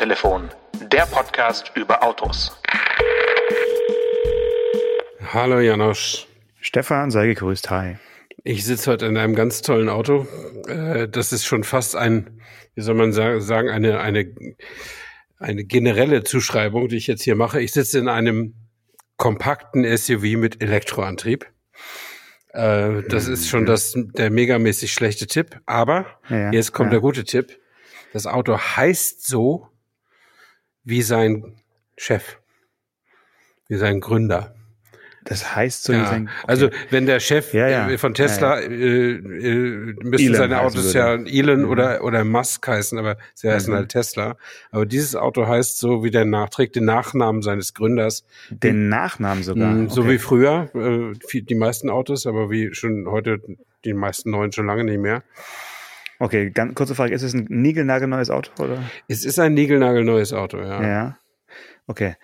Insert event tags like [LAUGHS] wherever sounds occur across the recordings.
Autotelefon, der Podcast über Autos. Hallo Janosch. Stefan, sei gegrüßt, hi. Ich sitze heute in einem ganz tollen Auto. Äh, das ist schon fast ein, wie soll man sagen, eine, eine, eine generelle Zuschreibung, die ich jetzt hier mache. Ich sitze in einem kompakten SUV mit Elektroantrieb. Äh, das ist schon das, der megamäßig schlechte Tipp. Aber ja, jetzt kommt ja. der gute Tipp. Das Auto heißt so wie sein Chef, wie sein Gründer. Das heißt so, ja, sein, okay. also wenn der Chef ja, ja. Äh, von Tesla ja, äh, äh, müssten seine Autos ja Elon mhm. oder oder Musk heißen, aber sie mhm. heißen halt Tesla. Aber dieses Auto heißt so wie der nachträgt den Nachnamen seines Gründers. Den Nachnamen sogar. So okay. wie früher äh, die meisten Autos, aber wie schon heute die meisten neuen schon lange nicht mehr. Okay, ganz kurze Frage, ist es ein niegelnagelneues Auto oder? Es ist ein niegelnagelneues Auto, ja. Ja. Okay.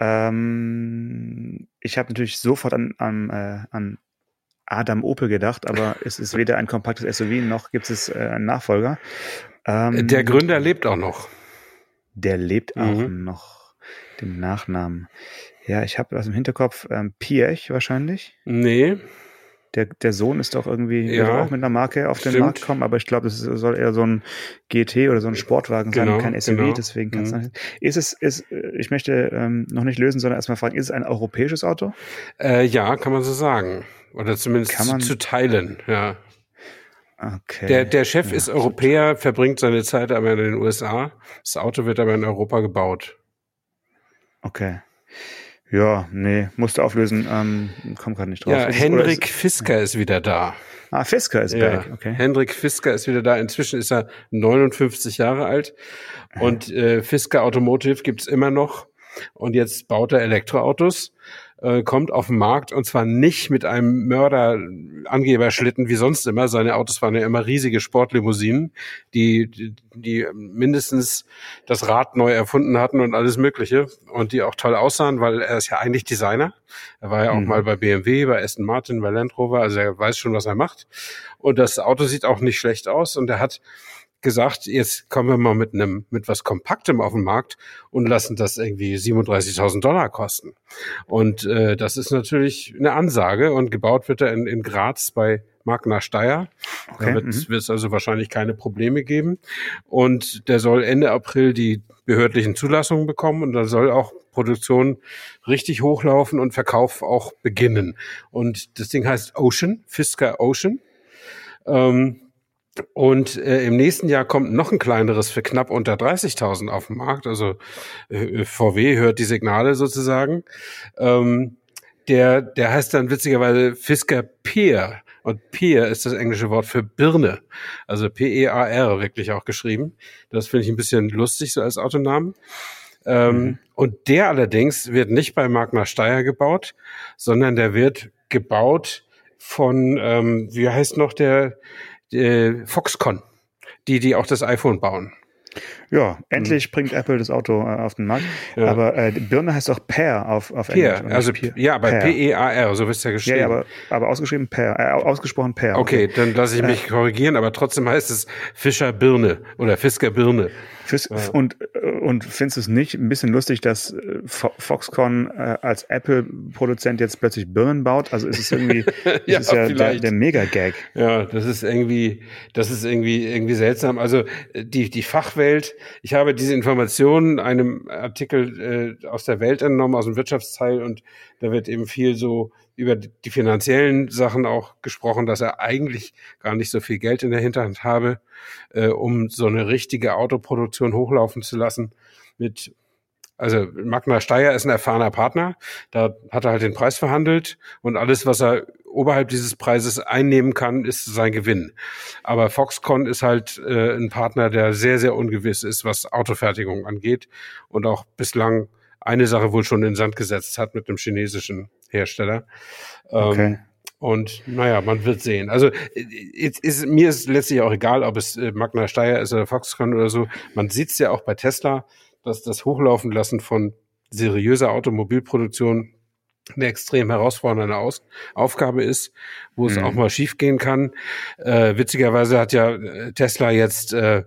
Ähm, ich habe natürlich sofort an, an, äh, an Adam Opel gedacht, aber es ist weder ein kompaktes SUV noch gibt es äh, einen Nachfolger. Ähm, der Gründer lebt auch noch. Der lebt auch mhm. noch. Den Nachnamen. Ja, ich habe was im Hinterkopf. Ähm, Piech wahrscheinlich. Nee. Der, der Sohn ist doch irgendwie ja, auch mit einer Marke auf den stimmt. Markt kommen, aber ich glaube, es soll eher so ein GT oder so ein Sportwagen sein, genau, kein SUV, genau. deswegen kann es mhm. Ist es, ist, ich möchte ähm, noch nicht lösen, sondern erstmal fragen, ist es ein europäisches Auto? Äh, ja, kann man so sagen. Oder zumindest kann man, zu teilen, ja. Okay. Der, der Chef ja, ist Europäer, gut. verbringt seine Zeit aber in den USA. Das Auto wird aber in Europa gebaut. Okay. Ja, nee, musste auflösen, ähm, komm gerade nicht drauf. Ja, Henrik Fisker ist wieder da. Ah, Fisker ist ja, back, okay. Hendrik Fisker ist wieder da. Inzwischen ist er 59 Jahre alt. Und äh, Fisker Automotive gibt's immer noch. Und jetzt baut er Elektroautos äh, kommt auf den Markt und zwar nicht mit einem Mörder-Angeberschlitten wie sonst immer. Seine Autos waren ja immer riesige Sportlimousinen, die, die, die mindestens das Rad neu erfunden hatten und alles Mögliche und die auch toll aussahen, weil er ist ja eigentlich Designer. Er war ja auch mhm. mal bei BMW, bei Aston Martin, bei Land Rover, also er weiß schon, was er macht. Und das Auto sieht auch nicht schlecht aus und er hat gesagt, jetzt kommen wir mal mit einem, mit was Kompaktem auf den Markt und lassen das irgendwie 37.000 Dollar kosten. Und äh, das ist natürlich eine Ansage und gebaut wird er in, in Graz bei Magna Steyr. Okay. Da wird es mhm. also wahrscheinlich keine Probleme geben. Und der soll Ende April die behördlichen Zulassungen bekommen und da soll auch Produktion richtig hochlaufen und Verkauf auch beginnen. Und das Ding heißt Ocean, Fisker Ocean. Ähm, und äh, im nächsten Jahr kommt noch ein kleineres für knapp unter 30.000 auf den Markt. Also äh, VW hört die Signale sozusagen. Ähm, der, der heißt dann witzigerweise Fisker Peer. Und Peer ist das englische Wort für Birne. Also P-E-A-R wirklich auch geschrieben. Das finde ich ein bisschen lustig so als Autonamen. Ähm, mhm. Und der allerdings wird nicht bei Magna Steyr gebaut, sondern der wird gebaut von, ähm, wie heißt noch der, äh, Foxconn, die, die auch das iPhone bauen. Ja, endlich mhm. bringt Apple das Auto äh, auf den Markt. Ja. Aber äh, Birne heißt auch Pear auf, auf Pear, Englisch. Also, Pear. ja, aber P-E-A-R, so wirst du ja geschrieben. Ja, ja, aber, aber ausgeschrieben Pear, äh, ausgesprochen Pear. Okay, dann lasse ich mich äh, korrigieren, aber trotzdem heißt es Fischer Birne oder Fisker Birne. Fürs, ja. Und, und findest du es nicht ein bisschen lustig, dass äh, Foxconn äh, als Apple-Produzent jetzt plötzlich Birnen baut? Also ist es irgendwie, ja, [LAUGHS] ist ja der, der Mega-Gag. Ja, das ist irgendwie, das ist irgendwie, irgendwie seltsam. Also äh, die, die Fachwelt, ich habe diese Informationen einem Artikel äh, aus der Welt entnommen, aus dem Wirtschaftsteil und da wird eben viel so über die finanziellen Sachen auch gesprochen, dass er eigentlich gar nicht so viel Geld in der Hinterhand habe, äh, um so eine richtige Autoproduktion hochlaufen zu lassen. Mit, also Magna Steyr ist ein erfahrener Partner, da hat er halt den Preis verhandelt und alles, was er oberhalb dieses Preises einnehmen kann, ist sein Gewinn. Aber Foxconn ist halt äh, ein Partner, der sehr, sehr ungewiss ist, was Autofertigung angeht und auch bislang eine Sache wohl schon in den Sand gesetzt hat mit einem chinesischen Hersteller. Ähm, okay. Und naja, man wird sehen. Also ist, ist, mir ist letztlich auch egal, ob es äh, Magna Steyr ist oder Foxconn oder so. Man sieht es ja auch bei Tesla, dass das Hochlaufen lassen von seriöser Automobilproduktion eine extrem herausfordernde Aus Aufgabe ist, wo es mhm. auch mal schiefgehen kann. Äh, witzigerweise hat ja äh, Tesla jetzt äh,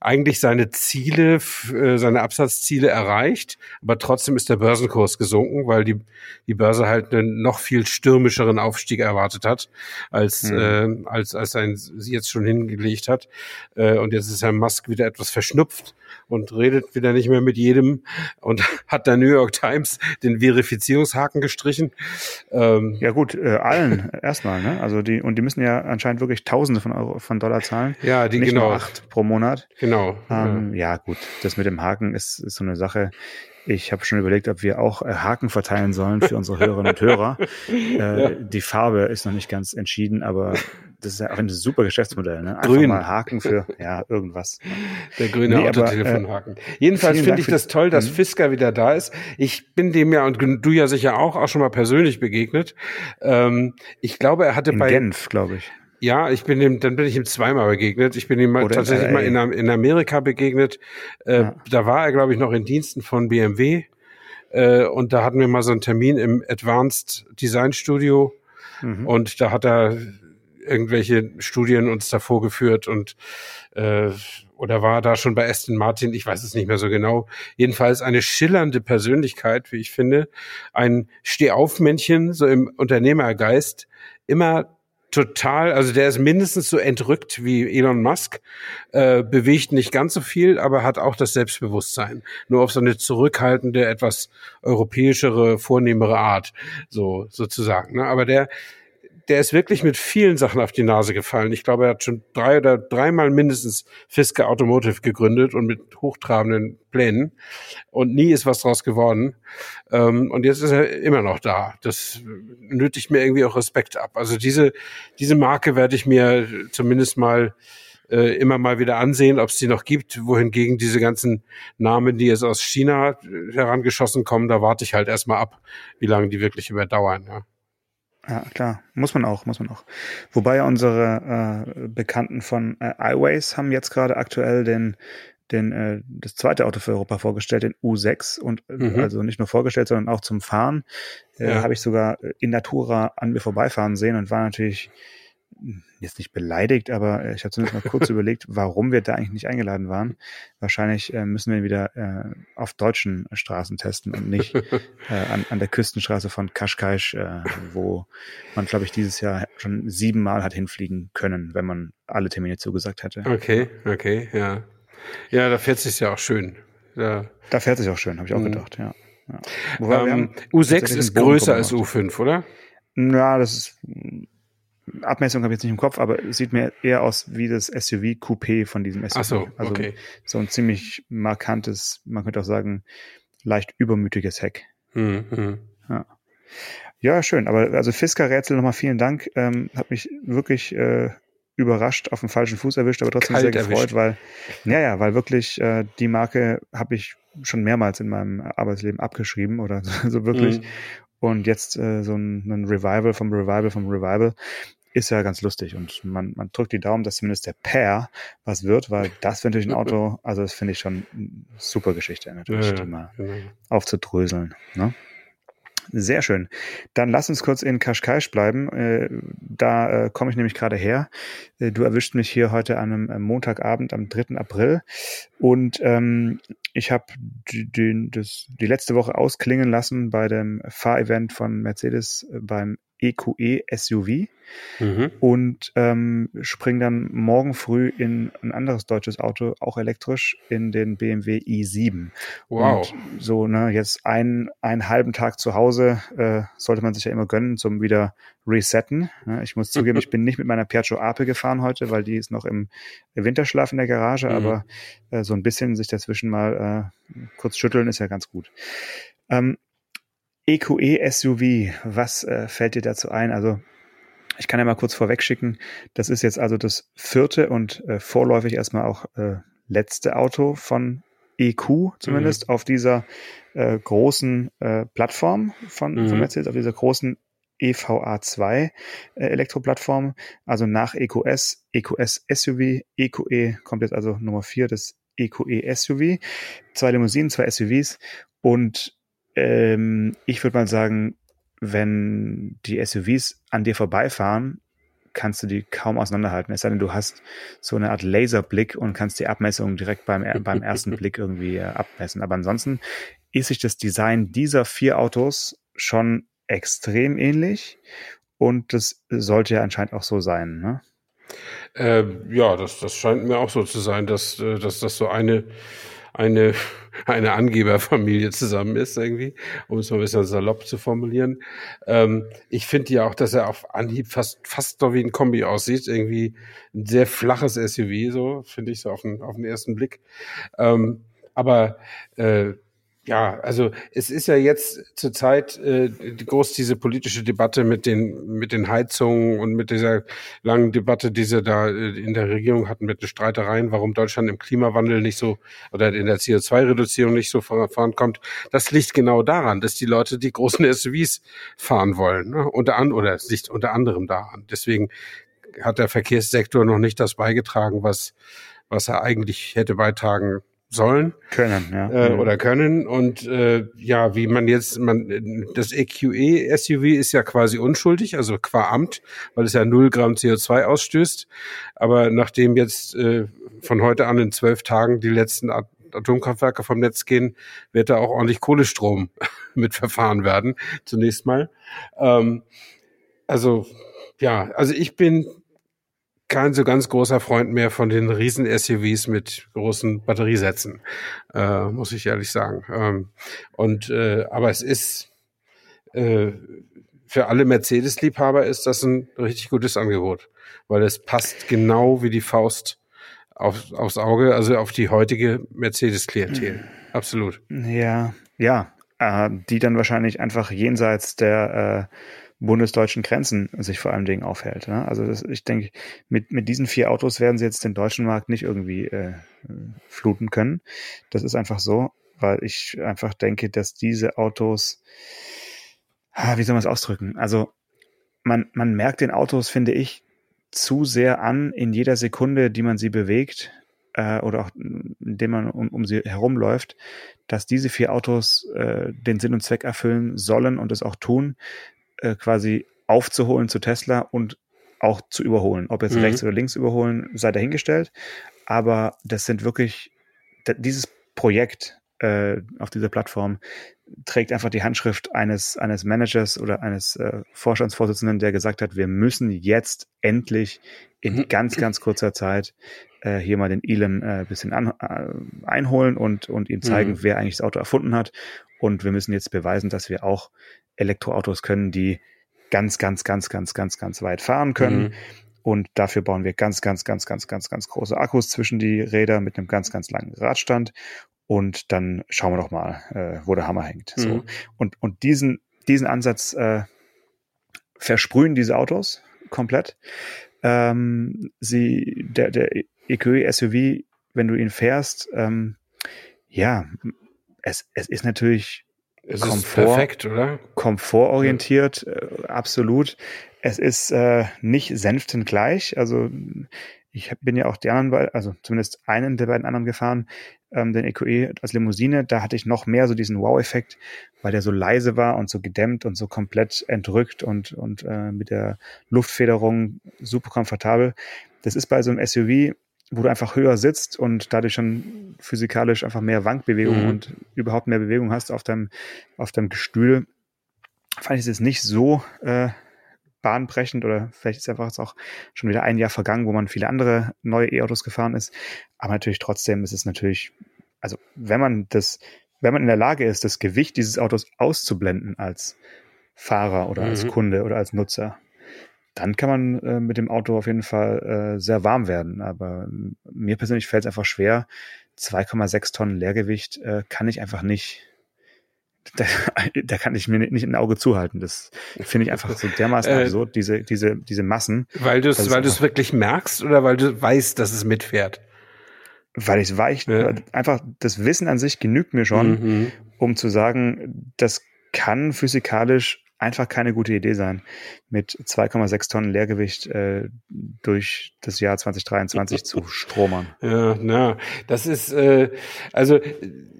eigentlich seine Ziele, äh, seine Absatzziele erreicht, aber trotzdem ist der Börsenkurs gesunken, weil die, die Börse halt einen noch viel stürmischeren Aufstieg erwartet hat, als, mhm. äh, als, als ein, sie jetzt schon hingelegt hat. Äh, und jetzt ist Herr Musk wieder etwas verschnupft und redet wieder nicht mehr mit jedem und [LAUGHS] hat der New York Times den Verifizierungshaken gestrichen. Ähm, ja gut, äh, allen erstmal, ne? Also die und die müssen ja anscheinend wirklich Tausende von Euro von Dollar zahlen. Ja, die nicht genau. Acht pro Monat. Genau. Ähm, ja. ja gut, das mit dem Haken ist, ist so eine Sache. Ich habe schon überlegt, ob wir auch äh, Haken verteilen sollen für unsere Hörerinnen und Hörer. [LAUGHS] Äh, ja. Die Farbe ist noch nicht ganz entschieden, aber das ist ja auch ein super Geschäftsmodell. Ne? Einfach Grün. mal Haken für ja irgendwas. Der grüne nee, Autotelefonhaken. Äh, Jedenfalls finde ich das toll, dass mhm. Fisker wieder da ist. Ich bin dem ja und du ja sicher auch auch schon mal persönlich begegnet. Ähm, ich glaube, er hatte in bei Genf, glaube ich. Ja, ich bin ihm, dann bin ich ihm zweimal begegnet. Ich bin ihm Oder tatsächlich mal in, in, Amerika begegnet. Äh, ja. Da war er, glaube ich, noch in Diensten von BMW. Äh, und da hatten wir mal so einen Termin im Advanced Design Studio. Mhm. Und da hat er irgendwelche Studien uns da vorgeführt und äh, oder war da schon bei Aston Martin, ich weiß es nicht mehr so genau. Jedenfalls eine schillernde Persönlichkeit, wie ich finde. Ein Stehaufmännchen, so im Unternehmergeist, immer total, also der ist mindestens so entrückt wie Elon Musk, äh, bewegt nicht ganz so viel, aber hat auch das Selbstbewusstsein. Nur auf so eine zurückhaltende, etwas europäischere, vornehmere Art, so sozusagen. Ne? Aber der, der ist wirklich mit vielen Sachen auf die Nase gefallen. Ich glaube, er hat schon drei oder dreimal mindestens Fisker Automotive gegründet und mit hochtrabenden Plänen. Und nie ist was draus geworden. Ähm, und jetzt ist er immer noch da. Das nötigt mir irgendwie auch Respekt ab. Also diese, diese Marke werde ich mir zumindest mal äh, immer mal wieder ansehen, ob es die noch gibt. Wohingegen diese ganzen Namen, die jetzt aus China herangeschossen kommen, da warte ich halt erstmal ab, wie lange die wirklich überdauern. Ja. Ja, klar. Muss man auch, muss man auch. Wobei unsere äh, Bekannten von äh, iWays haben jetzt gerade aktuell den, den, äh, das zweite Auto für Europa vorgestellt, den U6 und äh, mhm. also nicht nur vorgestellt, sondern auch zum Fahren. Äh, ja. Habe ich sogar in Natura an mir vorbeifahren sehen und war natürlich jetzt nicht beleidigt, aber äh, ich habe zumindest mal kurz [LAUGHS] überlegt, warum wir da eigentlich nicht eingeladen waren. Wahrscheinlich äh, müssen wir ihn wieder äh, auf deutschen Straßen testen und nicht [LAUGHS] äh, an, an der Küstenstraße von Kaschkaisch, äh, wo man, glaube ich, dieses Jahr schon siebenmal hat hinfliegen können, wenn man alle Termine zugesagt hätte. Okay, okay, ja. Ja, da fährt sich ja auch schön. Da, da fährt sich auch schön, habe ich auch mhm. gedacht, ja. ja. Ähm, U6 ist größer als U5, oder? Ja, das ist Abmessung habe ich jetzt nicht im Kopf, aber es sieht mir eher aus wie das SUV Coupé von diesem SUV. Ach so, also okay. so ein ziemlich markantes, man könnte auch sagen, leicht übermütiges Heck. Mhm. Ja. ja, schön. Aber also Fisker-Rätsel nochmal vielen Dank. Ähm, hat mich wirklich äh, überrascht, auf dem falschen Fuß erwischt, aber trotzdem Kalt sehr gefreut, erwischt. weil, ja, ja, weil wirklich äh, die Marke habe ich schon mehrmals in meinem Arbeitsleben abgeschrieben oder [LAUGHS] so, so wirklich. Mhm. Und jetzt äh, so ein, ein Revival vom Revival vom Revival ist ja ganz lustig und man, man drückt die Daumen, dass zumindest der Pair was wird, weil das wäre natürlich ein Auto, also das finde ich schon eine super Geschichte natürlich, ja, die mal ja. aufzudröseln. Ne? Sehr schön. Dann lass uns kurz in Kaschkaisch bleiben. Äh, da äh, komme ich nämlich gerade her. Äh, du erwischt mich hier heute an einem Montagabend am 3. April. Und ähm, ich habe die, die, die letzte Woche ausklingen lassen bei dem Fahrevent von Mercedes beim EQE SUV mhm. und ähm, spring dann morgen früh in ein anderes deutsches Auto, auch elektrisch, in den BMW i7. Wow. Und so, ne, jetzt ein, einen halben Tag zu Hause äh, sollte man sich ja immer gönnen, zum wieder resetten. Ja, ich muss zugeben, ich bin nicht mit meiner Piaggio Ape gefahren heute, weil die ist noch im Winterschlaf in der Garage, mhm. aber äh, so ein bisschen sich dazwischen mal äh, kurz schütteln ist ja ganz gut. Ähm, EQE SUV, was äh, fällt dir dazu ein? Also ich kann ja mal kurz vorweg schicken, das ist jetzt also das vierte und äh, vorläufig erstmal auch äh, letzte Auto von EQ zumindest mhm. auf dieser äh, großen äh, Plattform von, mhm. von Mercedes, auf dieser großen EVA2 äh, Elektroplattform, also nach EQS, EQS SUV, EQE kommt jetzt also Nummer vier das EQE SUV, zwei Limousinen, zwei SUVs und ähm, ich würde mal sagen, wenn die SUVs an dir vorbeifahren, kannst du die kaum auseinanderhalten. Es sei denn, du hast so eine Art Laserblick und kannst die Abmessungen direkt beim, beim ersten [LAUGHS] Blick irgendwie äh, abmessen. Aber ansonsten ist sich das Design dieser vier Autos schon extrem ähnlich und das sollte ja anscheinend auch so sein. Ne? Äh, ja, das, das scheint mir auch so zu sein, dass, äh, dass das so eine eine, [LAUGHS] eine Angeberfamilie zusammen ist, irgendwie, um es mal ein bisschen salopp zu formulieren. Ähm, ich finde ja auch, dass er auf Anhieb fast, fast doch wie ein Kombi aussieht. Irgendwie ein sehr flaches SUV, so, finde ich so auf den, auf den ersten Blick. Ähm, aber äh, ja, also es ist ja jetzt zurzeit äh, groß diese politische Debatte mit den mit den Heizungen und mit dieser langen Debatte, die sie da äh, in der Regierung hatten mit den Streitereien, warum Deutschland im Klimawandel nicht so oder in der CO2-Reduzierung nicht so vorankommt. Das liegt genau daran, dass die Leute die großen [LAUGHS] SUVs fahren wollen, ne? unter an oder es liegt unter anderem daran. Deswegen hat der Verkehrssektor noch nicht das beigetragen, was was er eigentlich hätte beitragen sollen können ja. äh, mhm. oder können und äh, ja wie man jetzt man das EQE SUV ist ja quasi unschuldig also qua Amt weil es ja null Gramm CO2 ausstößt aber nachdem jetzt äh, von heute an in zwölf Tagen die letzten Atomkraftwerke vom Netz gehen wird da auch ordentlich Kohlestrom [LAUGHS] mit verfahren werden zunächst mal ähm, also ja also ich bin kein so ganz großer Freund mehr von den riesen SUVs mit großen Batteriesätzen, äh, muss ich ehrlich sagen. Ähm, und äh, aber es ist äh, für alle Mercedes-Liebhaber ist das ein richtig gutes Angebot, weil es passt genau wie die Faust auf, aufs Auge, also auf die heutige Mercedes-Klientel. Absolut. Ja, ja, äh, die dann wahrscheinlich einfach jenseits der äh, bundesdeutschen Grenzen sich vor allen Dingen aufhält. Ne? Also das, ich denke, mit, mit diesen vier Autos werden sie jetzt den deutschen Markt nicht irgendwie äh, fluten können. Das ist einfach so, weil ich einfach denke, dass diese Autos, ah, wie soll man es ausdrücken? Also man, man merkt den Autos, finde ich, zu sehr an in jeder Sekunde, die man sie bewegt äh, oder auch indem man um, um sie herumläuft, dass diese vier Autos äh, den Sinn und Zweck erfüllen sollen und es auch tun, äh, quasi aufzuholen zu Tesla und auch zu überholen. Ob jetzt mhm. rechts oder links überholen, sei dahingestellt. Aber das sind wirklich, dieses Projekt äh, auf dieser Plattform trägt einfach die Handschrift eines, eines Managers oder eines äh, Vorstandsvorsitzenden, der gesagt hat, wir müssen jetzt endlich in mhm. ganz, ganz kurzer Zeit äh, hier mal den Elon äh, bisschen an, äh, einholen und, und ihm zeigen, mhm. wer eigentlich das Auto erfunden hat. Und wir müssen jetzt beweisen, dass wir auch Elektroautos können, die ganz, ganz, ganz, ganz, ganz, ganz weit fahren können. Mhm. Und dafür bauen wir ganz, ganz, ganz, ganz, ganz, ganz große Akkus zwischen die Räder mit einem ganz, ganz langen Radstand. Und dann schauen wir doch mal, äh, wo der Hammer hängt. Mhm. So. Und, und diesen, diesen Ansatz äh, versprühen diese Autos komplett. Ähm, sie, der, der EQE SUV, wenn du ihn fährst, ähm, ja, es, es ist natürlich es Komfort, ist perfekt, oder? Komfortorientiert, äh, absolut. Es ist äh, nicht sänftengleich. Also ich bin ja auch die anderen, also zumindest einen der beiden anderen gefahren, ähm, den EQE als Limousine. Da hatte ich noch mehr so diesen Wow-Effekt, weil der so leise war und so gedämmt und so komplett entrückt und, und äh, mit der Luftfederung super komfortabel. Das ist bei so einem SUV wo du einfach höher sitzt und dadurch schon physikalisch einfach mehr Wankbewegung mhm. und überhaupt mehr Bewegung hast auf deinem, auf deinem Gestühl, fand ich es nicht so äh, bahnbrechend oder vielleicht ist einfach jetzt auch schon wieder ein Jahr vergangen, wo man viele andere neue E-Autos gefahren ist. Aber natürlich trotzdem ist es natürlich, also wenn man das, wenn man in der Lage ist, das Gewicht dieses Autos auszublenden als Fahrer oder mhm. als Kunde oder als Nutzer, dann kann man äh, mit dem Auto auf jeden Fall äh, sehr warm werden. Aber mir persönlich fällt es einfach schwer. 2,6 Tonnen Leergewicht äh, kann ich einfach nicht. Da, da kann ich mir nicht ein Auge zuhalten. Das finde ich einfach so dermaßen [LAUGHS] äh, absurd, diese, diese, diese Massen. Weil du es weil du es wirklich merkst oder weil du weißt, dass es mitfährt? Weil ich weiß, ja. einfach das Wissen an sich genügt mir schon, mhm. um zu sagen, das kann physikalisch einfach keine gute Idee sein, mit 2,6 Tonnen Leergewicht äh, durch das Jahr 2023 zu [LAUGHS] stromern. Ja, na, das ist, äh, also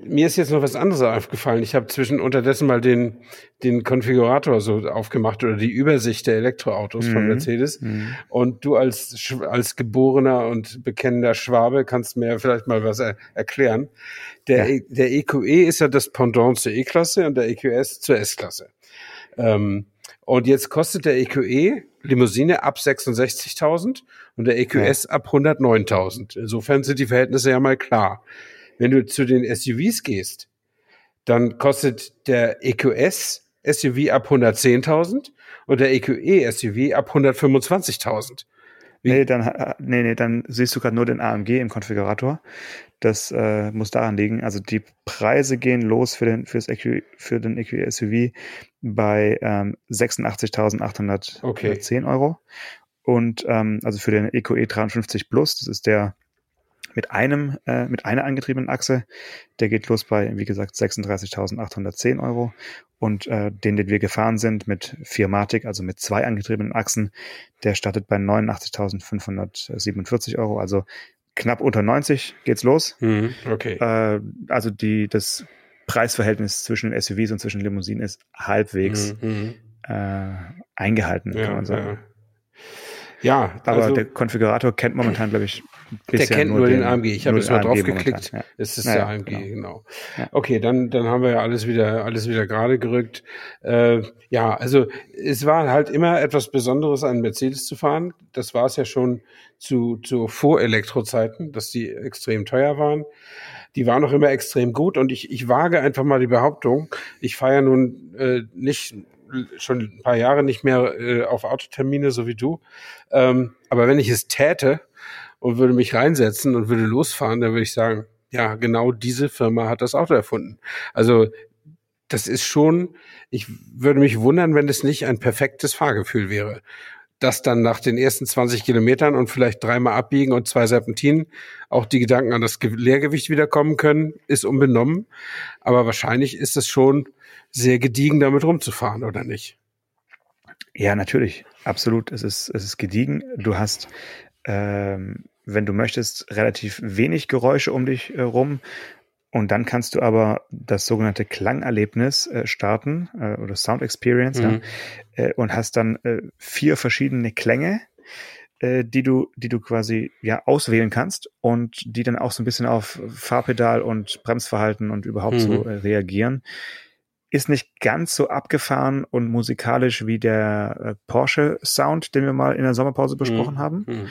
mir ist jetzt noch was anderes aufgefallen. Ich habe zwischen unterdessen mal den, den Konfigurator so aufgemacht oder die Übersicht der Elektroautos mhm. von Mercedes. Mhm. Und du als, als geborener und bekennender Schwabe kannst mir vielleicht mal was er erklären. Der, ja. der EQE e ist ja das Pendant zur E-Klasse und der EQS zur S-Klasse. Ähm, und jetzt kostet der EQE e Limousine ab 66.000 und der EQS ja. ab 109.000. Insofern sind die Verhältnisse ja mal klar. Wenn du zu den SUVs gehst, dann kostet der EQS SUV ab 110.000 und der EQE SUV ab 125.000. Nee, dann, nee, nee, dann siehst du gerade nur den AMG im Konfigurator. Das äh, muss daran liegen. Also die Preise gehen los für den, fürs EQ, für den EQ SUV bei ähm, 86.810 okay. Euro. Und ähm, also für den EQE 53 Plus, das ist der mit einem, äh, mit einer angetriebenen Achse, der geht los bei, wie gesagt, 36.810 Euro. Und äh, den, den wir gefahren sind mit Firmatic, also mit zwei angetriebenen Achsen, der startet bei 89.547 Euro. Also knapp unter 90 geht's los. Mhm, okay. Äh, also die, das Preisverhältnis zwischen den SUVs und zwischen Limousinen ist halbwegs mhm, mhm. äh, eingehalten, ja, kann man sagen. Ja. Ja, aber also, der Konfigurator kennt momentan, glaube ich, der kennt nur, den, den, AMG. Ich habe jetzt mal drauf geklickt. Ja. Es ist naja, der AMG, genau. genau. Ja. Okay, dann dann haben wir ja alles wieder alles wieder gerade gerückt. Äh, ja, also es war halt immer etwas Besonderes, einen Mercedes zu fahren. Das war es ja schon zu zu Vor-Elektro-Zeiten, dass die extrem teuer waren. Die waren auch immer extrem gut und ich ich wage einfach mal die Behauptung. Ich fahre ja nun äh, nicht schon ein paar Jahre nicht mehr äh, auf Autotermine, so wie du. Ähm, aber wenn ich es täte und würde mich reinsetzen und würde losfahren, dann würde ich sagen, ja, genau diese Firma hat das Auto erfunden. Also das ist schon, ich würde mich wundern, wenn es nicht ein perfektes Fahrgefühl wäre. Das dann nach den ersten 20 Kilometern und vielleicht dreimal abbiegen und zwei Serpentinen auch die Gedanken an das Leergewicht wiederkommen können, ist unbenommen. Aber wahrscheinlich ist es schon sehr gediegen, damit rumzufahren, oder nicht? Ja, natürlich. Absolut. Es ist, es ist gediegen. Du hast, ähm, wenn du möchtest, relativ wenig Geräusche um dich äh, rum. Und dann kannst du aber das sogenannte Klangerlebnis äh, starten äh, oder Sound Experience mhm. ja, äh, und hast dann äh, vier verschiedene Klänge, äh, die du, die du quasi ja auswählen kannst und die dann auch so ein bisschen auf Fahrpedal und Bremsverhalten und überhaupt mhm. so äh, reagieren ist nicht ganz so abgefahren und musikalisch wie der äh, Porsche Sound, den wir mal in der Sommerpause mhm. besprochen mhm. haben, mhm.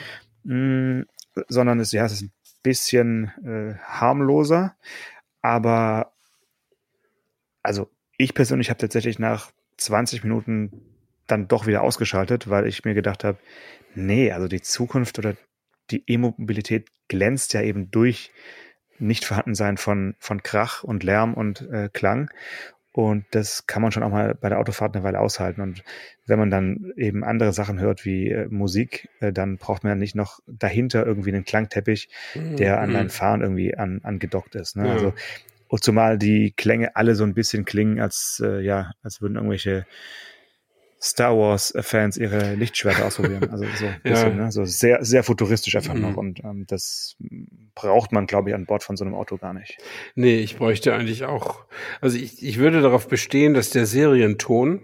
Mm, sondern es, ja, es ist ein bisschen äh, harmloser, aber also ich persönlich habe tatsächlich nach 20 Minuten dann doch wieder ausgeschaltet, weil ich mir gedacht habe, nee, also die Zukunft oder die E-Mobilität glänzt ja eben durch nicht vorhanden sein von, von Krach und Lärm und äh, Klang. Und das kann man schon auch mal bei der Autofahrt eine Weile aushalten. Und wenn man dann eben andere Sachen hört wie äh, Musik, äh, dann braucht man ja nicht noch dahinter irgendwie einen Klangteppich, der an mhm. dein Fahren irgendwie an, angedockt ist. Ne? Ja. Also, und zumal die Klänge alle so ein bisschen klingen, als äh, ja, als würden irgendwelche Star Wars-Fans ihre Lichtschwerter ausprobieren. Also so ein [LAUGHS] bisschen, ja. ne? so sehr, sehr futuristisch einfach mhm. noch. Und ähm, das braucht man, glaube ich, an Bord von so einem Auto gar nicht. Nee, ich bräuchte eigentlich auch. Also ich, ich würde darauf bestehen, dass der Serienton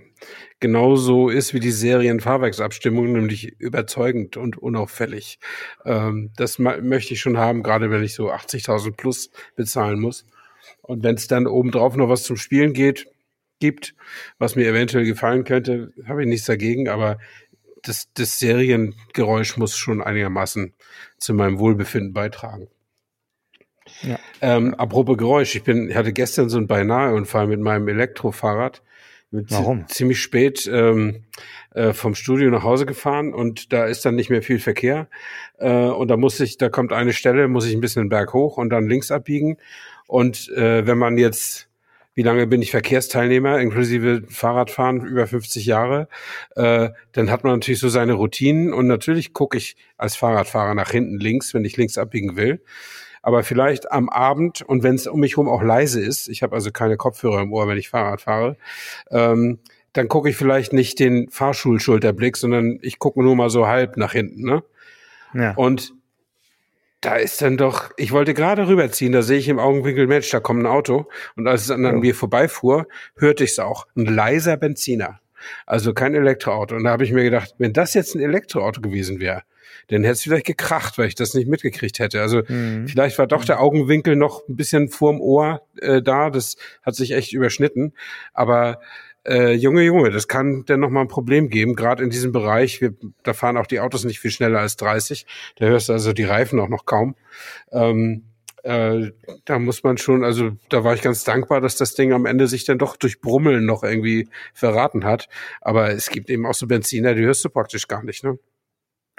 genauso ist wie die Serienfahrwerksabstimmung, nämlich überzeugend und unauffällig. Ähm, das möchte ich schon haben, gerade wenn ich so 80.000 plus bezahlen muss. Und wenn es dann obendrauf noch was zum Spielen geht, gibt, was mir eventuell gefallen könnte, habe ich nichts dagegen, aber das, das Seriengeräusch muss schon einigermaßen zu meinem Wohlbefinden beitragen. Ja. Ähm, apropos Geräusch, ich bin, hatte gestern so einen Beinahe-Unfall mit meinem Elektrofahrrad. Warum? Ziemlich spät ähm, äh, vom Studio nach Hause gefahren und da ist dann nicht mehr viel Verkehr. Äh, und da muss ich, da kommt eine Stelle, muss ich ein bisschen den Berg hoch und dann links abbiegen. Und äh, wenn man jetzt wie lange bin ich Verkehrsteilnehmer, inklusive Fahrradfahren, über 50 Jahre, äh, dann hat man natürlich so seine Routinen und natürlich gucke ich als Fahrradfahrer nach hinten links, wenn ich links abbiegen will. Aber vielleicht am Abend und wenn es um mich herum auch leise ist, ich habe also keine Kopfhörer im Ohr, wenn ich Fahrrad fahre, ähm, dann gucke ich vielleicht nicht den Fahrschulschulterblick, sondern ich gucke nur mal so halb nach hinten, ne? Ja. Und da ist dann doch, ich wollte gerade rüberziehen, da sehe ich im Augenwinkel, Mensch, da kommt ein Auto. Und als es an ja. mir vorbeifuhr, hörte ich es auch. Ein leiser Benziner. Also kein Elektroauto. Und da habe ich mir gedacht, wenn das jetzt ein Elektroauto gewesen wäre, dann hätte es vielleicht gekracht, weil ich das nicht mitgekriegt hätte. Also mhm. vielleicht war doch der Augenwinkel noch ein bisschen vorm Ohr äh, da. Das hat sich echt überschnitten. Aber äh, Junge, Junge, das kann dann nochmal ein Problem geben, gerade in diesem Bereich. Wir, da fahren auch die Autos nicht viel schneller als 30. Da hörst du also die Reifen auch noch kaum. Ähm, äh, da muss man schon, also da war ich ganz dankbar, dass das Ding am Ende sich dann doch durch Brummeln noch irgendwie verraten hat. Aber es gibt eben auch so Benziner, die hörst du praktisch gar nicht, ne?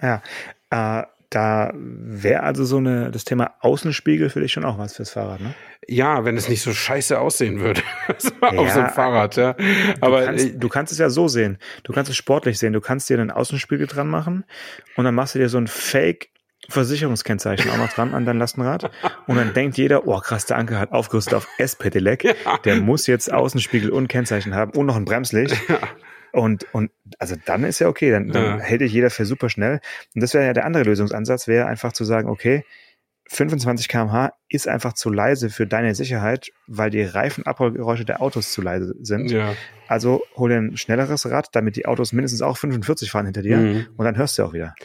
Ja, äh, da wäre also so eine, das Thema Außenspiegel für dich schon auch was fürs Fahrrad, ne? Ja, wenn es nicht so scheiße aussehen würde. ja, [LAUGHS] auf so einem Fahrrad, ja. Aber du kannst, du kannst, es ja so sehen. Du kannst es sportlich sehen. Du kannst dir einen Außenspiegel dran machen und dann machst du dir so ein Fake Versicherungskennzeichen auch noch dran an dein Lastenrad. Und dann denkt jeder, oh krass, der Anker hat aufgerüstet auf S-Pedelec. [LAUGHS] Ja. Der muss jetzt Außenspiegel und Kennzeichen haben und noch ein Bremslicht. Ja. Und, und also dann ist ja okay, dann, dann ja. hält dich jeder für super schnell. Und das wäre ja der andere Lösungsansatz, wäre einfach zu sagen, okay, 25 kmh ist einfach zu leise für deine Sicherheit, weil die Reifenabrollgeräusche der Autos zu leise sind. Ja. Also hol dir ein schnelleres Rad, damit die Autos mindestens auch 45 fahren hinter dir mhm. und dann hörst du auch wieder.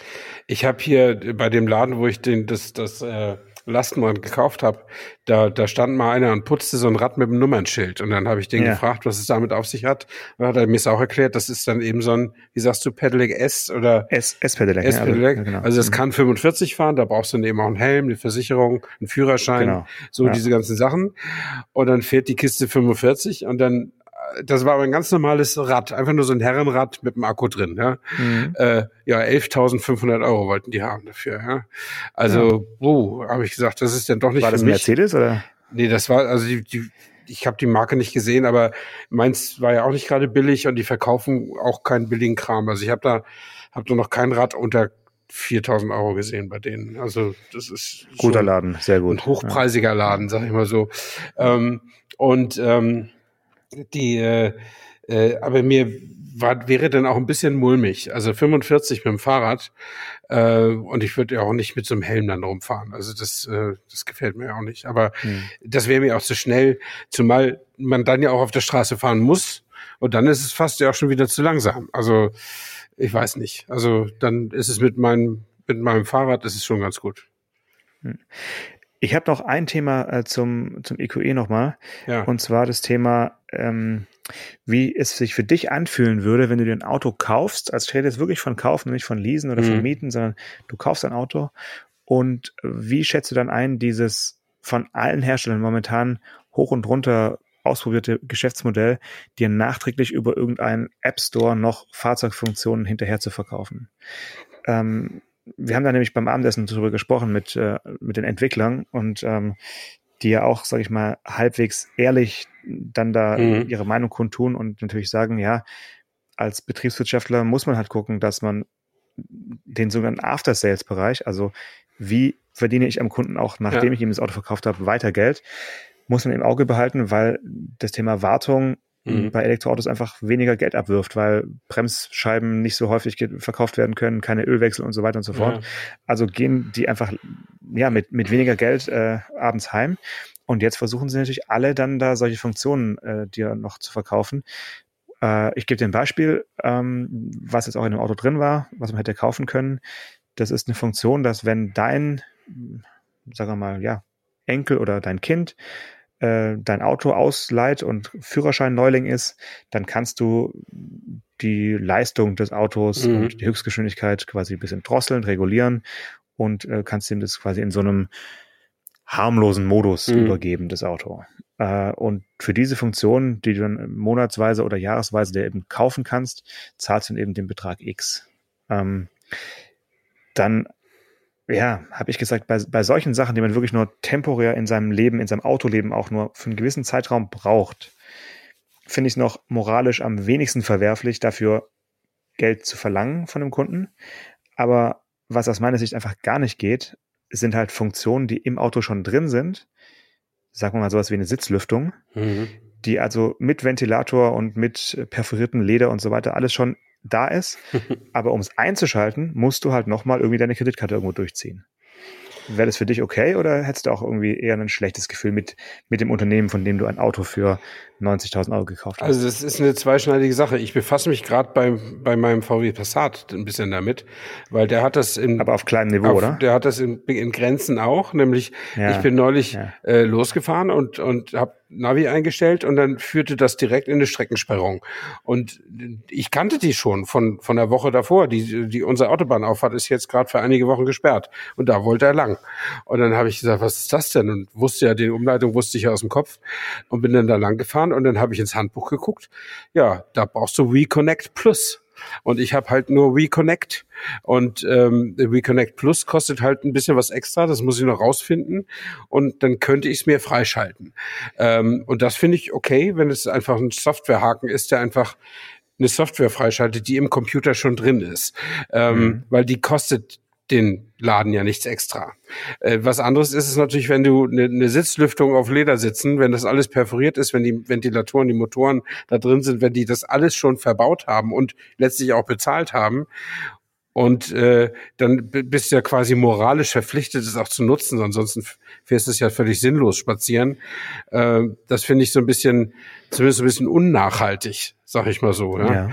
Ich habe hier bei dem Laden, wo ich den das das äh, Lastenrad gekauft habe, da, da stand mal einer und putzte so ein Rad mit einem Nummernschild. Und dann habe ich den ja. gefragt, was es damit auf sich hat. Und dann hat er mir es auch erklärt, das ist dann eben so ein, wie sagst du, Pedelec S oder S, S-Pedelec. S-Pedelec. Ja, genau. Also das mhm. kann 45 fahren, da brauchst du dann eben auch einen Helm, eine Versicherung, einen Führerschein, genau. so ja. diese ganzen Sachen. Und dann fährt die Kiste 45 und dann das war aber ein ganz normales Rad, einfach nur so ein Herrenrad mit einem Akku drin. Ja, mhm. äh, ja 11.500 Euro wollten die haben dafür. Ja, also, ja. oh, habe ich gesagt, das ist dann doch nicht war das mich. Mercedes oder? Nee, das war also die, die ich habe die Marke nicht gesehen, aber meins war ja auch nicht gerade billig und die verkaufen auch keinen billigen Kram. Also ich habe da habe da noch kein Rad unter 4000 Euro gesehen bei denen. Also das ist guter Laden, sehr gut. Ein hochpreisiger Laden, sag ich mal so. Ähm, und ähm, die, äh, äh, aber mir war, wäre dann auch ein bisschen mulmig. Also 45 mit dem Fahrrad äh, und ich würde ja auch nicht mit so einem Helm dann rumfahren. Also das, äh, das gefällt mir auch nicht. Aber hm. das wäre mir auch zu schnell, zumal man dann ja auch auf der Straße fahren muss und dann ist es fast ja auch schon wieder zu langsam. Also ich weiß nicht. Also dann ist es mit meinem mit meinem Fahrrad ist es schon ganz gut. Hm. Ich habe noch ein Thema äh, zum, zum EQE nochmal. Ja. Und zwar das Thema, ähm, wie es sich für dich anfühlen würde, wenn du dir ein Auto kaufst. Also ich rede jetzt wirklich von kaufen, nicht von leasen oder mhm. von mieten, sondern du kaufst ein Auto. Und wie schätzt du dann ein, dieses von allen Herstellern momentan hoch und runter ausprobierte Geschäftsmodell, dir nachträglich über irgendeinen App Store noch Fahrzeugfunktionen hinterher zu verkaufen? Ähm, wir haben da nämlich beim Abendessen darüber gesprochen mit, äh, mit den Entwicklern und ähm, die ja auch, sage ich mal, halbwegs ehrlich dann da mhm. ihre Meinung kundtun und natürlich sagen, ja, als Betriebswirtschaftler muss man halt gucken, dass man den sogenannten After-Sales-Bereich, also wie verdiene ich am Kunden auch, nachdem ja. ich ihm das Auto verkauft habe, weiter Geld, muss man im Auge behalten, weil das Thema Wartung mhm. bei Elektroautos einfach weniger Geld abwirft, weil Bremsscheiben nicht so häufig verkauft werden können, keine Ölwechsel und so weiter und so fort. Ja. Also gehen die einfach ja mit, mit weniger Geld äh, abends heim. Und jetzt versuchen sie natürlich alle dann da solche Funktionen äh, dir noch zu verkaufen. Äh, ich gebe dir ein Beispiel, ähm, was jetzt auch in dem Auto drin war, was man hätte kaufen können. Das ist eine Funktion, dass wenn dein, sagen wir mal, ja, Enkel oder dein Kind äh, dein Auto ausleiht und Führerschein Neuling ist, dann kannst du die Leistung des Autos mhm. und die Höchstgeschwindigkeit quasi ein bisschen drosseln, regulieren und äh, kannst ihm das quasi in so einem harmlosen Modus mhm. übergeben, das Auto. Äh, und für diese Funktion, die du dann monatsweise oder jahresweise dir eben kaufen kannst, zahlst du dann eben den Betrag X. Ähm, dann ja, habe ich gesagt, bei, bei solchen Sachen, die man wirklich nur temporär in seinem Leben, in seinem Autoleben auch nur für einen gewissen Zeitraum braucht, finde ich es noch moralisch am wenigsten verwerflich, dafür Geld zu verlangen von dem Kunden. Aber was aus meiner Sicht einfach gar nicht geht, sind halt Funktionen, die im Auto schon drin sind. Sagen wir mal sowas wie eine Sitzlüftung, mhm. die also mit Ventilator und mit perforierten Leder und so weiter alles schon da ist. [LAUGHS] Aber um es einzuschalten, musst du halt nochmal irgendwie deine Kreditkarte irgendwo durchziehen. Wäre das für dich okay oder hättest du auch irgendwie eher ein schlechtes Gefühl mit, mit dem Unternehmen, von dem du ein Auto für 90.000 Euro gekauft hast? Also das ist eine zweischneidige Sache. Ich befasse mich gerade bei, bei meinem VW Passat ein bisschen damit, weil der hat das in... Aber auf kleinem Niveau, auf, oder? Der hat das in, in Grenzen auch, nämlich ja, ich bin neulich ja. äh, losgefahren und, und habe Navi eingestellt und dann führte das direkt in eine Streckensperrung. Und ich kannte die schon von, von der Woche davor. Die, die, unsere Autobahnauffahrt ist jetzt gerade für einige Wochen gesperrt. Und da wollte er lang. Und dann habe ich gesagt, was ist das denn? Und wusste ja, die Umleitung wusste ich ja aus dem Kopf und bin dann da lang gefahren und dann habe ich ins Handbuch geguckt. Ja, da brauchst du WeConnect Plus. Und ich habe halt nur WeConnect und ähm, WeConnect Plus kostet halt ein bisschen was extra, das muss ich noch rausfinden und dann könnte ich es mir freischalten. Ähm, und das finde ich okay, wenn es einfach ein Softwarehaken ist, der einfach eine Software freischaltet, die im Computer schon drin ist, ähm, mhm. weil die kostet den Laden ja nichts extra. Äh, was anderes ist es natürlich, wenn du eine, eine Sitzlüftung auf Leder sitzen, wenn das alles perforiert ist, wenn die Ventilatoren, die Motoren da drin sind, wenn die das alles schon verbaut haben und letztlich auch bezahlt haben und äh, dann bist du ja quasi moralisch verpflichtet, es auch zu nutzen. Ansonsten fährst du es ja völlig sinnlos spazieren. Äh, das finde ich so ein bisschen, zumindest ein bisschen unnachhaltig, sag ich mal so. Ja? Ja.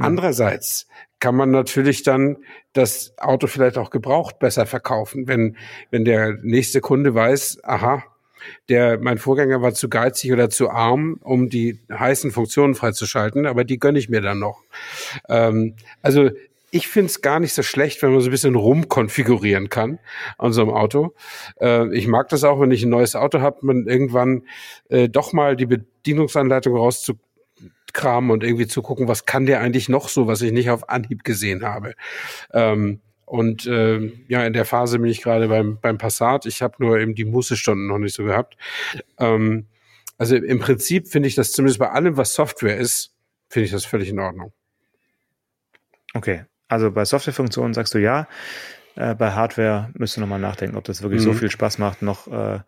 Andererseits kann man natürlich dann das Auto vielleicht auch gebraucht besser verkaufen, wenn, wenn der nächste Kunde weiß, aha, der, mein Vorgänger war zu geizig oder zu arm, um die heißen Funktionen freizuschalten, aber die gönne ich mir dann noch. Ähm, also ich finde es gar nicht so schlecht, wenn man so ein bisschen rumkonfigurieren kann an so einem Auto. Äh, ich mag das auch, wenn ich ein neues Auto habe, man irgendwann äh, doch mal die Bedienungsanleitung rauszukramen und irgendwie zu gucken, was kann der eigentlich noch so, was ich nicht auf Anhieb gesehen habe. Ähm, und äh, ja, in der Phase bin ich gerade beim, beim Passat. Ich habe nur eben die Mußestunden noch nicht so gehabt. Ähm, also im Prinzip finde ich das zumindest bei allem, was Software ist, finde ich das völlig in Ordnung. Okay, also bei Softwarefunktionen sagst du ja. Äh, bei Hardware müsst du nochmal nachdenken, ob das wirklich mhm. so viel Spaß macht, noch äh,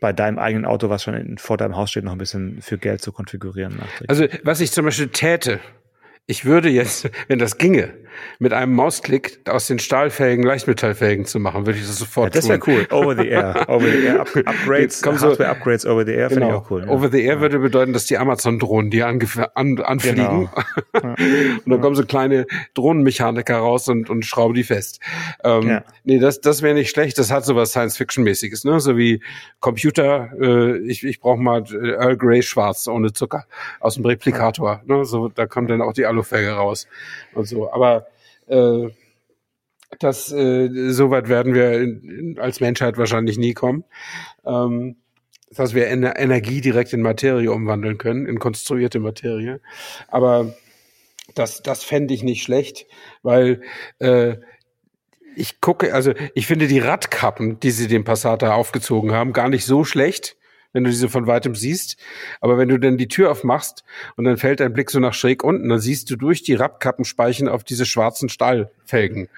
bei deinem eigenen Auto, was schon in, vor deinem Haus steht, noch ein bisschen für Geld zu konfigurieren. Also was ich zum Beispiel täte, ich würde jetzt, [LAUGHS] wenn das ginge, mit einem Mausklick aus den stahlfähigen Leichtmetallfähigen zu machen, würde ich das sofort ja, das wäre cool. Over the air. Over the air. Up [LAUGHS] Upgrades, Hardware Upgrades over the air genau. finde ich auch cool. Ja. Over the air ja. würde bedeuten, dass die Amazon-Drohnen, die an, an, anfliegen, genau. [LAUGHS] und dann kommen so kleine Drohnenmechaniker raus und, und schrauben die fest. Ähm, ja. Nee, das, das wäre nicht schlecht. Das hat so was Science-Fiction-mäßiges, ne? So wie Computer, äh, ich, ich brauche mal äh, Earl Grey schwarz ohne Zucker aus dem Replikator. Ne? So, da kommt dann auch die Alufelge raus und so. Aber äh, das, äh, so weit werden wir in, in, als Menschheit wahrscheinlich nie kommen. Ähm, dass wir Ener Energie direkt in Materie umwandeln können, in konstruierte Materie. Aber das, das fände ich nicht schlecht, weil äh, ich gucke, also ich finde die Radkappen, die sie dem Passata aufgezogen haben, gar nicht so schlecht wenn du diese von weitem siehst. Aber wenn du dann die Tür aufmachst und dann fällt dein Blick so nach schräg unten, dann siehst du durch die Radkappenspeichen auf diese schwarzen Stahlfelgen.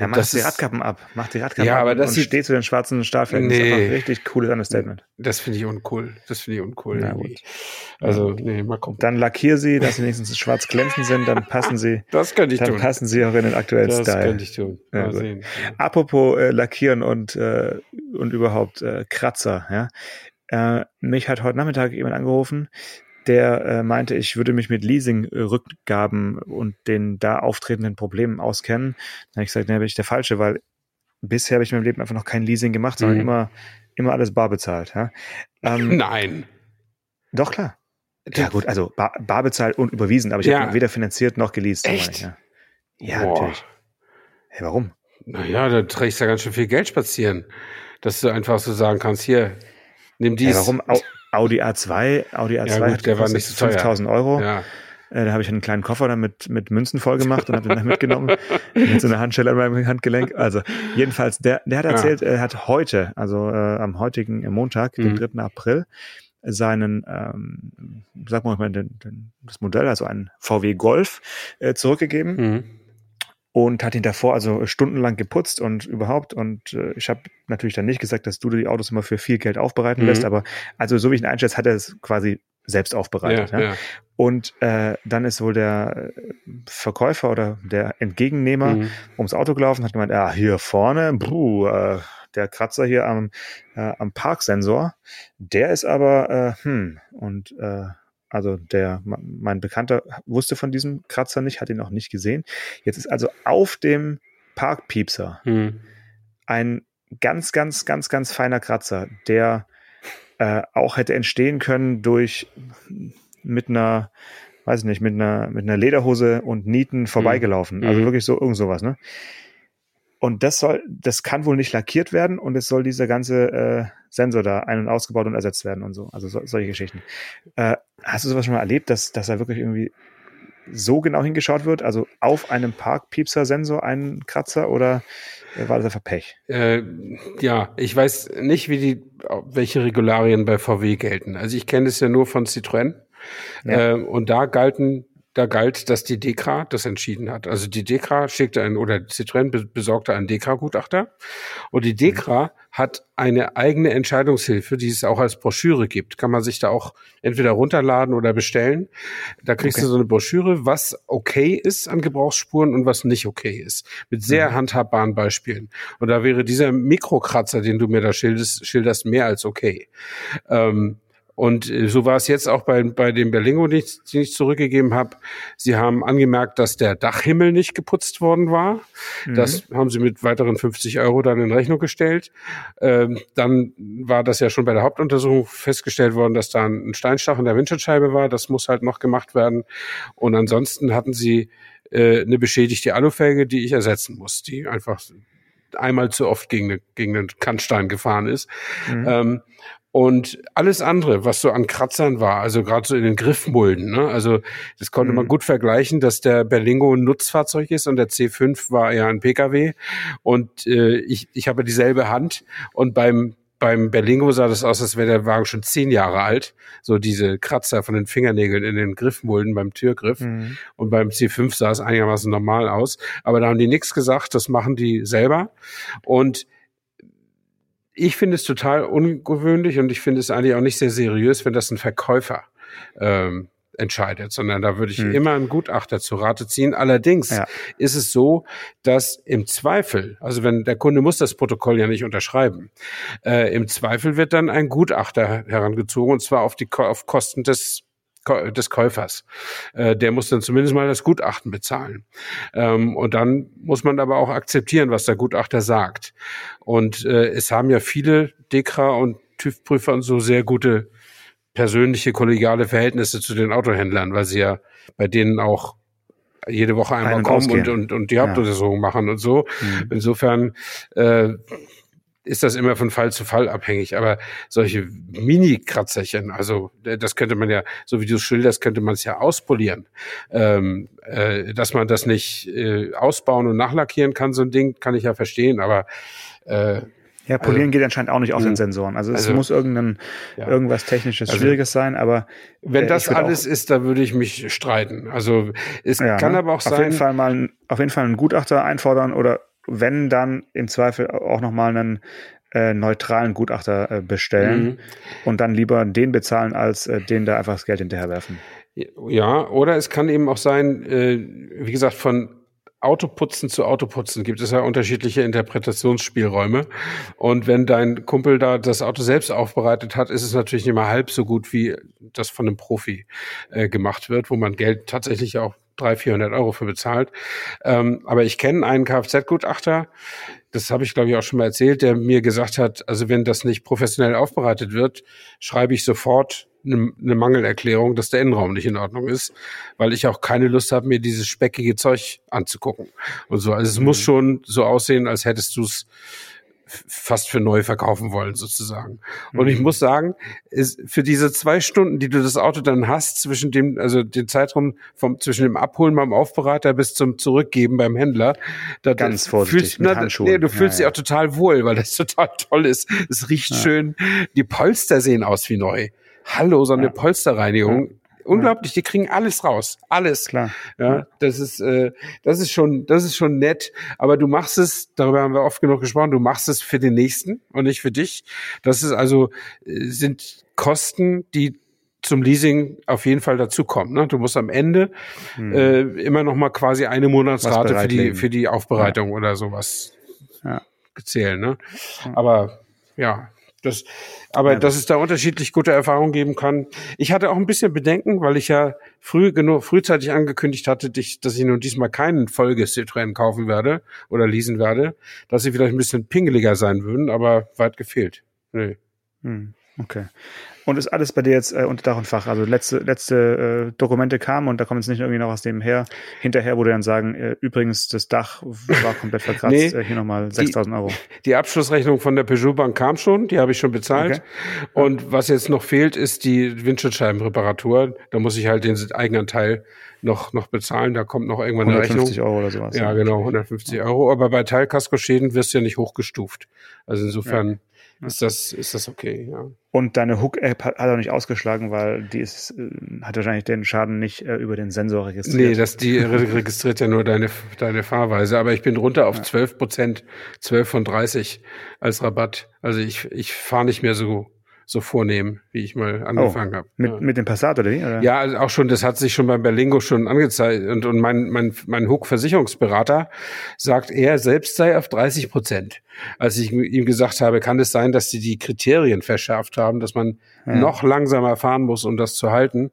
Ja, mach die Radkappen ab. Mach die Radkappen ja, aber ab das und sieht, steh zu den schwarzen Stahlfelgen. Nee, das ist einfach ein richtig cooles Understatement. Das finde ich uncool. Das finde ich uncool. Ja, gut. Also, nee, mal gucken. Dann lackier sie, dass sie wenigstens schwarz glänzend sind, dann passen sie. [LAUGHS] Das könnte ich dann tun. Dann passen sie auch in den aktuellen das Style. Das könnte ich tun. Mal ja, sehen. Apropos äh, lackieren und, äh, und überhaupt äh, Kratzer, ja. Äh, mich hat heute Nachmittag jemand angerufen, der äh, meinte, ich würde mich mit Leasing-Rückgaben und den da auftretenden Problemen auskennen. Dann habe ich gesagt, ne, bin ich der Falsche, weil bisher habe ich in meinem Leben einfach noch kein Leasing gemacht, sondern mhm. immer, immer alles bar bezahlt. Ja? Ähm, Nein. Doch, klar. Ja gut, also bar, bar bezahlt und überwiesen, aber ich ja. habe weder finanziert noch geleast. Echt? Ja, ja natürlich. Hey, warum? Naja, da trägst du ja ganz schön viel Geld spazieren, dass du einfach so sagen kannst, hier, Nimm dies. Ja, warum? Audi A2, Audi A2 ja, gut, der war nicht so 5000 Euro. Ja. Äh, da habe ich einen kleinen Koffer dann mit, mit Münzen voll gemacht und habe den dann mitgenommen. [LAUGHS] mit so einer Handschelle an meinem Handgelenk. Also jedenfalls, der, der hat erzählt, ja. er hat heute, also äh, am heutigen Montag, mhm. den 3. April, seinen, ähm, sag mal, den, den, das Modell, also einen VW Golf, äh, zurückgegeben. Mhm und hat ihn davor also stundenlang geputzt und überhaupt. Und äh, ich habe natürlich dann nicht gesagt, dass du die Autos immer für viel Geld aufbereiten mhm. lässt, aber also so wie ich ihn einschätze, hat er es quasi selbst aufbereitet. Ja, ja. Ja. Und äh, dann ist wohl der Verkäufer oder der Entgegennehmer mhm. ums Auto gelaufen, hat gemeint, ja, hier vorne, bruh, äh, der Kratzer hier am, äh, am Parksensor, der ist aber, äh, hm, und äh, also der, mein Bekannter wusste von diesem Kratzer nicht, hat ihn auch nicht gesehen. Jetzt ist also auf dem Parkpiepser hm. ein ganz, ganz, ganz, ganz feiner Kratzer, der äh, auch hätte entstehen können durch mit einer, weiß ich nicht, mit einer, mit einer Lederhose und Nieten vorbeigelaufen. Hm. Also wirklich so irgend sowas, ne? Und das soll, das kann wohl nicht lackiert werden und es soll dieser ganze äh, Sensor da ein- und ausgebaut und ersetzt werden und so. Also so, solche Geschichten. Äh, hast du sowas schon mal erlebt, dass, dass da wirklich irgendwie so genau hingeschaut wird? Also auf einem Parkpiepser-Sensor einen Kratzer oder äh, war das einfach Pech? Äh, ja, ich weiß nicht, wie die, welche Regularien bei VW gelten. Also ich kenne es ja nur von Citroën. Ja. Äh, und da galten da galt, dass die Dekra das entschieden hat. Also die Dekra schickte einen, oder Citroën besorgte einen Dekra-Gutachter und die Dekra mhm. hat eine eigene Entscheidungshilfe, die es auch als Broschüre gibt. Kann man sich da auch entweder runterladen oder bestellen. Da kriegst okay. du so eine Broschüre, was okay ist an Gebrauchsspuren und was nicht okay ist. Mit sehr mhm. handhabbaren Beispielen. Und da wäre dieser Mikrokratzer, den du mir da schilderst, schilderst mehr als okay. Ähm, und äh, so war es jetzt auch bei, bei dem Berlingo, den ich, den ich zurückgegeben habe. Sie haben angemerkt, dass der Dachhimmel nicht geputzt worden war. Mhm. Das haben sie mit weiteren 50 Euro dann in Rechnung gestellt. Ähm, dann war das ja schon bei der Hauptuntersuchung festgestellt worden, dass da ein Steinstach in der Windschutzscheibe war. Das muss halt noch gemacht werden. Und ansonsten hatten sie äh, eine beschädigte Alufelge, die ich ersetzen muss, die einfach einmal zu oft gegen, eine, gegen einen Kannstein gefahren ist. Mhm. Ähm, und alles andere, was so an Kratzern war, also gerade so in den Griffmulden, ne? also das konnte mhm. man gut vergleichen, dass der Berlingo ein Nutzfahrzeug ist und der C5 war ja ein Pkw und äh, ich, ich habe dieselbe Hand und beim beim Berlingo sah das aus, als wäre der Wagen schon zehn Jahre alt. So diese Kratzer von den Fingernägeln in den Griffmulden beim Türgriff. Mhm. Und beim C5 sah es einigermaßen normal aus. Aber da haben die nichts gesagt, das machen die selber. Und ich finde es total ungewöhnlich und ich finde es eigentlich auch nicht sehr seriös, wenn das ein Verkäufer ähm, entscheidet, sondern da würde ich hm. immer einen Gutachter zu Rate ziehen. Allerdings ja. ist es so, dass im Zweifel, also wenn der Kunde muss das Protokoll ja nicht unterschreiben, äh, im Zweifel wird dann ein Gutachter herangezogen und zwar auf die auf Kosten des des Käufers. Äh, der muss dann zumindest mal das Gutachten bezahlen. Ähm, und dann muss man aber auch akzeptieren, was der Gutachter sagt. Und äh, es haben ja viele Dekra und TÜV-Prüfer und so sehr gute persönliche, kollegiale Verhältnisse zu den Autohändlern, weil sie ja bei denen auch jede Woche einmal kommen und, und, und die Hauptuntersuchung ja. machen und so. Mhm. Insofern äh, ist das immer von Fall zu Fall abhängig. Aber solche Mini-Kratzerchen, also äh, das könnte man ja, so wie du es schilderst, könnte man es ja auspolieren. Ähm, äh, dass man das nicht äh, ausbauen und nachlackieren kann, so ein Ding, kann ich ja verstehen, aber äh, ja, polieren also, geht anscheinend auch nicht auf den hm. Sensoren. Also es also, muss irgendein, ja. irgendwas Technisches, also, Schwieriges sein, aber. Wenn äh, das alles auch, ist, da würde ich mich streiten. Also es ja, kann ne? aber auch auf sein. Jeden Fall mal, auf jeden Fall einen Gutachter einfordern oder wenn dann im Zweifel auch nochmal einen äh, neutralen Gutachter äh, bestellen mhm. und dann lieber den bezahlen, als äh, den da einfach das Geld hinterherwerfen. Ja, oder es kann eben auch sein, äh, wie gesagt, von Autoputzen zu Autoputzen gibt es ja unterschiedliche Interpretationsspielräume. Und wenn dein Kumpel da das Auto selbst aufbereitet hat, ist es natürlich nicht mal halb so gut, wie das von einem Profi äh, gemacht wird, wo man Geld tatsächlich auch 300, 400 Euro für bezahlt. Ähm, aber ich kenne einen Kfz-Gutachter, das habe ich glaube ich auch schon mal erzählt, der mir gesagt hat, also wenn das nicht professionell aufbereitet wird, schreibe ich sofort eine, eine Mangelerklärung, dass der Innenraum nicht in Ordnung ist, weil ich auch keine Lust habe, mir dieses speckige Zeug anzugucken und so. Also es mhm. muss schon so aussehen, als hättest du es fast für neu verkaufen wollen, sozusagen. Und ich mhm. muss sagen, ist für diese zwei Stunden, die du das Auto dann hast, zwischen dem, also den Zeitraum vom, zwischen dem Abholen beim Aufbereiter bis zum Zurückgeben beim Händler, da ganz vorsichtig fühlst, mit na, Handschuhen. Nee, du fühlst ja, dich auch total wohl, weil das [LAUGHS] total toll ist. Es riecht ja. schön. Die Polster sehen aus wie neu. Hallo, so eine Polsterreinigung unglaublich. Die kriegen alles raus, alles. Klar. Ja, das ist, äh, das ist schon, das ist schon nett. Aber du machst es, darüber haben wir oft genug gesprochen. Du machst es für den nächsten und nicht für dich. Das ist also äh, sind Kosten, die zum Leasing auf jeden Fall dazukommen. Ne? Du musst am Ende hm. äh, immer noch mal quasi eine Monatsrate für die für die Aufbereitung ja. oder sowas ja. zählen. Ne? Aber ja, das, aber ja, dass es da unterschiedlich gute Erfahrungen geben kann. Ich hatte auch ein bisschen Bedenken, weil ich ja früh genug, frühzeitig angekündigt hatte, dich, dass ich nun diesmal keinen Folge Citroën kaufen werde oder leasen werde, dass sie vielleicht ein bisschen pingeliger sein würden, aber weit gefehlt. Nee. Hm, okay. Und ist alles bei dir jetzt äh, unter Dach und Fach? Also letzte, letzte äh, Dokumente kamen und da kommt jetzt nicht irgendwie noch was nebenher, hinterher, wo du dann sagen, äh, übrigens, das Dach war komplett verkratzt, nee, äh, hier nochmal 6000 Euro. Die Abschlussrechnung von der Peugeot Bank kam schon, die habe ich schon bezahlt. Okay. Und was jetzt noch fehlt, ist die Windschutzscheibenreparatur. Da muss ich halt den Eigenanteil noch, noch bezahlen. Da kommt noch irgendwann eine Rechnung. 150 Euro oder sowas. Ja, genau, 150 Euro. Aber bei Teilkaskoschäden wirst du ja nicht hochgestuft. Also insofern ja ist das, ist das okay, ja. Und deine Hook-App hat, hat auch nicht ausgeschlagen, weil die ist, äh, hat wahrscheinlich den Schaden nicht äh, über den Sensor registriert. Nee, das, die registriert ja nur deine, deine Fahrweise. Aber ich bin runter auf ja. 12 Prozent, 12 von 30 als Rabatt. Also ich, ich fahre nicht mehr so so vornehmen, wie ich mal angefangen oh, habe. Mit, ja. mit dem Passat oder wie? Oder? Ja, also auch schon, das hat sich schon beim Berlingo schon angezeigt. Und, und mein, mein, mein Hook-Versicherungsberater sagt, er selbst sei auf 30 Prozent. Als ich ihm gesagt habe, kann es sein, dass sie die Kriterien verschärft haben, dass man ja. noch langsamer fahren muss, um das zu halten.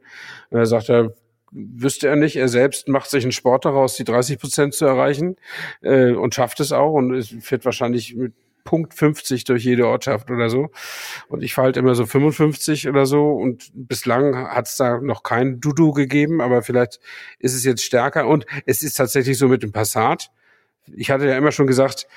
Und er sagt er, wüsste er nicht. Er selbst macht sich einen Sport daraus, die 30 Prozent zu erreichen äh, und schafft es auch und es fährt wahrscheinlich mit Punkt 50 durch jede Ortschaft oder so. Und ich fahre halt immer so 55 oder so. Und bislang hat es da noch kein Dudu gegeben, aber vielleicht ist es jetzt stärker. Und es ist tatsächlich so mit dem Passat. Ich hatte ja immer schon gesagt,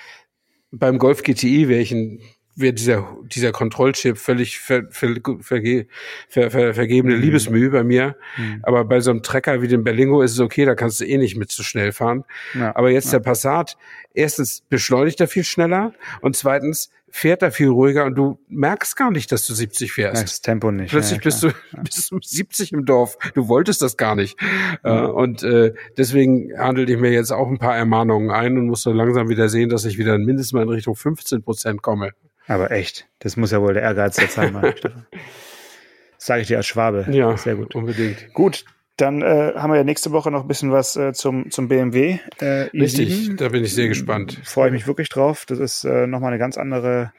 beim Golf GTI wäre ich ein wäre dieser, dieser Kontrollchip völlig ver, ver, verge, ver, ver, vergebene mhm. Liebesmühe bei mir. Mhm. Aber bei so einem Trecker wie dem Berlingo ist es okay, da kannst du eh nicht mit zu schnell fahren. Ja. Aber jetzt ja. der Passat, erstens beschleunigt er viel schneller und zweitens fährt er viel ruhiger und du merkst gar nicht, dass du 70 fährst. Das Tempo nicht. Plötzlich ja, bist du bist du 70 im Dorf. Du wolltest das gar nicht. Äh, und äh, deswegen handelt ich mir jetzt auch ein paar Ermahnungen ein und muss so langsam wieder sehen, dass ich wieder mindestens mal in Richtung 15 Prozent komme. Aber echt, das muss ja wohl der Ehrgeiz der Zeit sein, [LAUGHS] Sage ich dir als Schwabe. Ja, sehr gut. Unbedingt. Gut, dann äh, haben wir ja nächste Woche noch ein bisschen was äh, zum, zum BMW. Äh, Richtig, da bin ich sehr gespannt. Freue ich mich wirklich drauf. Das ist äh, nochmal eine ganz andere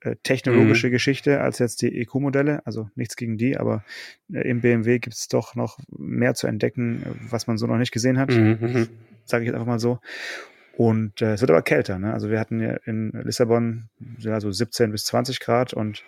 äh, technologische mhm. Geschichte als jetzt die EQ-Modelle. Also nichts gegen die, aber äh, im BMW gibt es doch noch mehr zu entdecken, was man so noch nicht gesehen hat. Mhm. mhm. Sage ich jetzt einfach mal so. Und äh, es wird aber kälter. Ne? Also wir hatten ja in Lissabon ja, so 17 bis 20 Grad und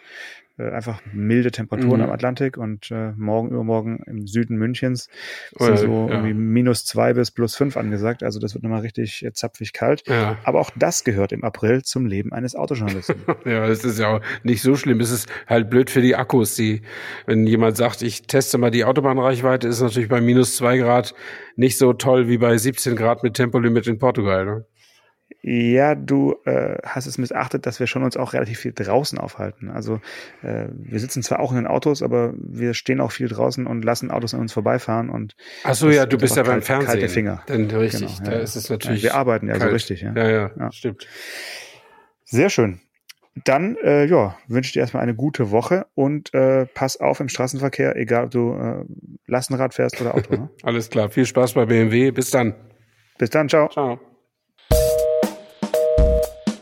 äh, einfach milde Temperaturen mhm. am Atlantik und äh, morgen übermorgen im Süden Münchens sind so ja. irgendwie minus zwei bis plus fünf angesagt. Also das wird nochmal richtig äh, zapfig kalt. Ja. Aber auch das gehört im April zum Leben eines Autojournalisten. [LAUGHS] ja, es ist ja auch nicht so schlimm. Es ist halt blöd für die Akkus. Die, wenn jemand sagt, ich teste mal die Autobahnreichweite, ist natürlich bei minus zwei Grad nicht so toll wie bei 17 Grad mit Tempolimit in Portugal. Ne? Ja, du äh, hast es missachtet, dass wir schon uns auch relativ viel draußen aufhalten. Also äh, wir sitzen zwar auch in den Autos, aber wir stehen auch viel draußen und lassen Autos an uns vorbeifahren und Ach so, ja, du bist ja beim Fernsehen. Kalte Finger. Dann richtig, genau, da ja. ist es natürlich. Ja, wir arbeiten ja kalt. so richtig, ja. Ja, ja, ja. stimmt. Sehr schön. Dann äh, ja, wünsche ich dir erstmal eine gute Woche und äh, pass auf im Straßenverkehr, egal ob du äh, Lastenrad fährst oder Auto. Ne? [LAUGHS] Alles klar, viel Spaß bei BMW. Bis dann. Bis dann, ciao. Ciao.